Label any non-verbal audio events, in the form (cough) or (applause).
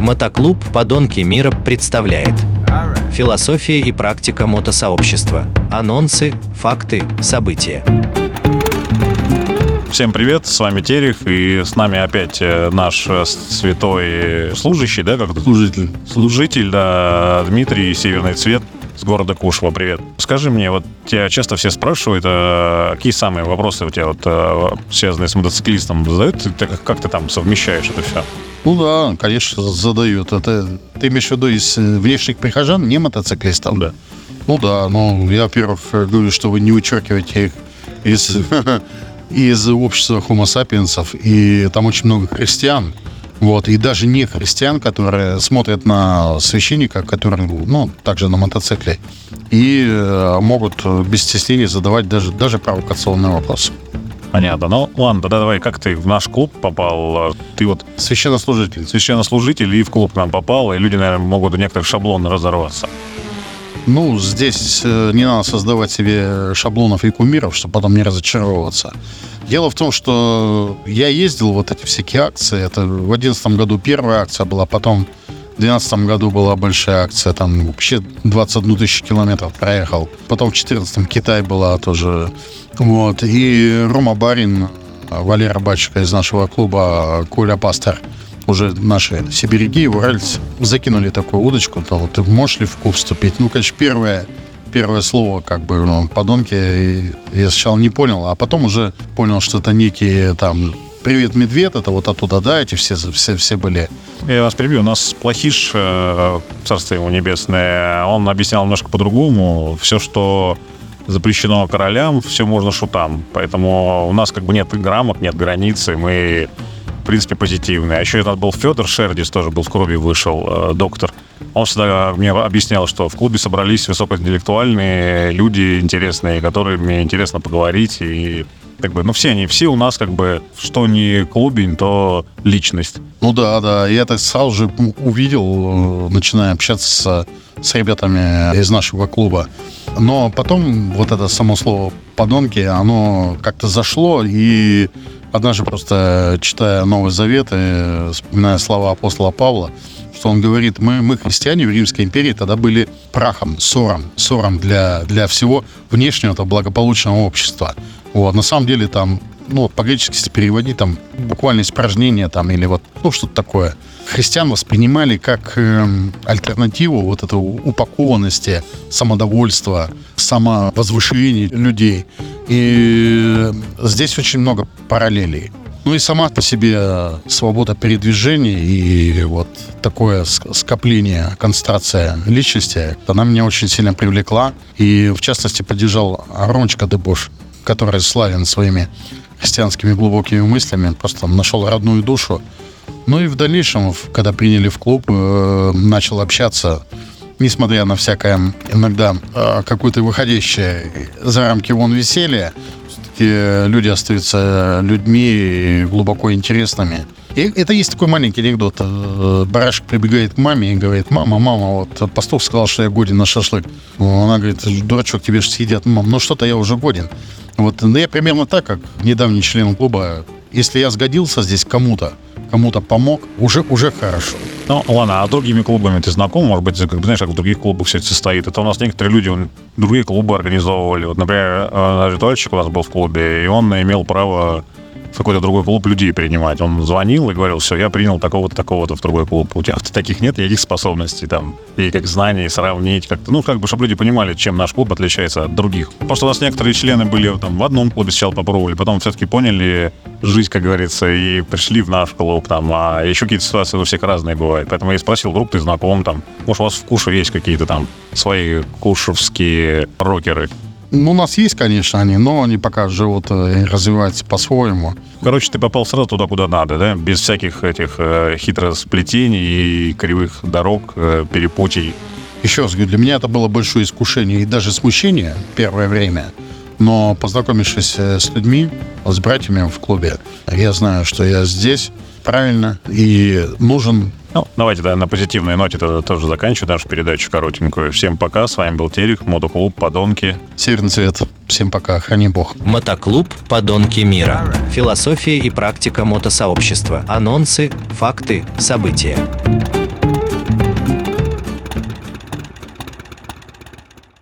Мотоклуб «Подонки мира» представляет Философия и практика мотосообщества. Анонсы, факты, события. Всем привет, с вами Терех, и с нами опять э, наш э, святой служащий, да, как Служитель. служитель, да, Дмитрий Северный Цвет с города Кушва. Привет. Скажи мне, вот тебя часто все спрашивают, а какие самые вопросы у тебя вот а, связанные с мотоциклистом задают? Ты, как, как ты там совмещаешь это все? Ну да, конечно, задают. Это ты имеешь в виду из э, внешних прихожан, не мотоциклистов? Да. Ну да, ну я, во-первых, говорю, что вы не вычеркиваете их из, (laughs) из общества homo sapiensов, и там очень много христиан, вот, и даже не христиан, которые смотрят на священника, который, ну, также на мотоцикле, и э, могут без стеснения задавать даже, даже провокационные вопросы. Понятно. Ну, ладно, тогда давай, как ты в наш клуб попал? Ты вот Священнослужитель. священнослужитель и в клуб к нам попал, и люди, наверное, могут у некоторых шаблон разорваться. Ну, здесь э, не надо создавать себе шаблонов и кумиров, чтобы потом не разочаровываться. Дело в том, что я ездил вот эти всякие акции. Это в 2011 году первая акция была, потом 2012 году была большая акция, там вообще 21 тысячу километров проехал. Потом в 2014 Китай была тоже. Вот. И Рома Барин, Валера Бачка из нашего клуба, Коля Пастор, уже наши сибиреги, уральцы, закинули такую удочку, то вот ты можешь ли в клуб вступить? Ну, конечно, первое, первое слово, как бы, ну, подонки, я сначала не понял, а потом уже понял, что это некие там Привет, медведь, это вот оттуда, да, эти все, все, все были. Я вас перебью. У нас Плохиш, э, царство ему небесное, он объяснял немножко по-другому. Все, что запрещено королям, все можно шутам. Поэтому у нас как бы нет рамок, нет границы, мы в принципе позитивные. А еще нас был Федор Шердис, тоже был в клубе, вышел, э, доктор. Он всегда мне объяснял, что в клубе собрались высокоинтеллектуальные люди интересные, которыми интересно поговорить и как бы, ну все они, все у нас как бы, что не клубень, то личность. Ну да, да, я это сразу же увидел, э, начиная общаться с, с ребятами из нашего клуба. Но потом вот это само слово «подонки», оно как-то зашло, и однажды просто читая Новый Завет, и вспоминая слова апостола Павла, что он говорит, мы, мы христиане в Римской империи тогда были прахом, ссором, ссором для, для всего внешнего благополучного общества. Вот, на самом деле там, ну, по-гречески если переводить, там буквально испражнение там или вот, ну, что-то такое. Христиан воспринимали как э, альтернативу вот этой упакованности, самодовольства, самовозвышения людей. И здесь очень много параллелей. Ну и сама по себе свобода передвижения и вот такое скопление, концентрация личности, она меня очень сильно привлекла. И в частности поддержал Ромочка Дебош, который славен своими христианскими глубокими мыслями, просто нашел родную душу. Ну и в дальнейшем, когда приняли в клуб, э, начал общаться, несмотря на всякое иногда э, какое-то выходящее за рамки вон веселье, все-таки люди остаются людьми глубоко интересными. И это есть такой маленький анекдот. Э, барашек прибегает к маме и говорит, мама, мама, вот пастух сказал, что я годен на шашлык. Она говорит, дурачок, тебе же съедят. Мам, ну что-то я уже годен. Вот ну, я примерно так, как недавний член клуба. Если я сгодился здесь кому-то, кому-то помог, уже, уже хорошо. Ну, ладно, а другими клубами ты знаком? Может быть, как, знаешь, как в других клубах все это состоит? Это у нас некоторые люди другие клубы организовывали. Вот, например, э, ритуальщик у нас был в клубе, и он имел право в какой-то другой клуб людей принимать. Он звонил и говорил, все, я принял такого-то, такого-то в другой клуб. У тебя таких нет никаких способностей там, и как знаний сравнить как-то. Ну, как бы, чтобы люди понимали, чем наш клуб отличается от других. Потому что у нас некоторые члены были там в одном клубе сначала попробовали, потом все-таки поняли жизнь, как говорится, и пришли в наш клуб там. А еще какие-то ситуации у всех разные бывают. Поэтому я спросил, вдруг ты знаком там, может, у вас в Куше есть какие-то там свои кушевские рокеры. Ну, у нас есть, конечно, они, но они пока живут и развиваются по-своему. Короче, ты попал сразу туда, куда надо, да? Без всяких этих э, хитросплетений и кривых дорог, э, перепутий. Еще раз говорю, для меня это было большое искушение и даже смущение первое время. Но познакомившись э, с людьми, с братьями в клубе, я знаю, что я здесь правильно и нужен ну, давайте да, на позитивной ноте тогда тоже заканчиваю нашу передачу коротенькую. Всем пока, с вами был Терек, Мотоклуб «Подонки». Северный цвет. Всем пока, храни бог. Мотоклуб «Подонки мира». Философия и практика мотосообщества. Анонсы, факты, события.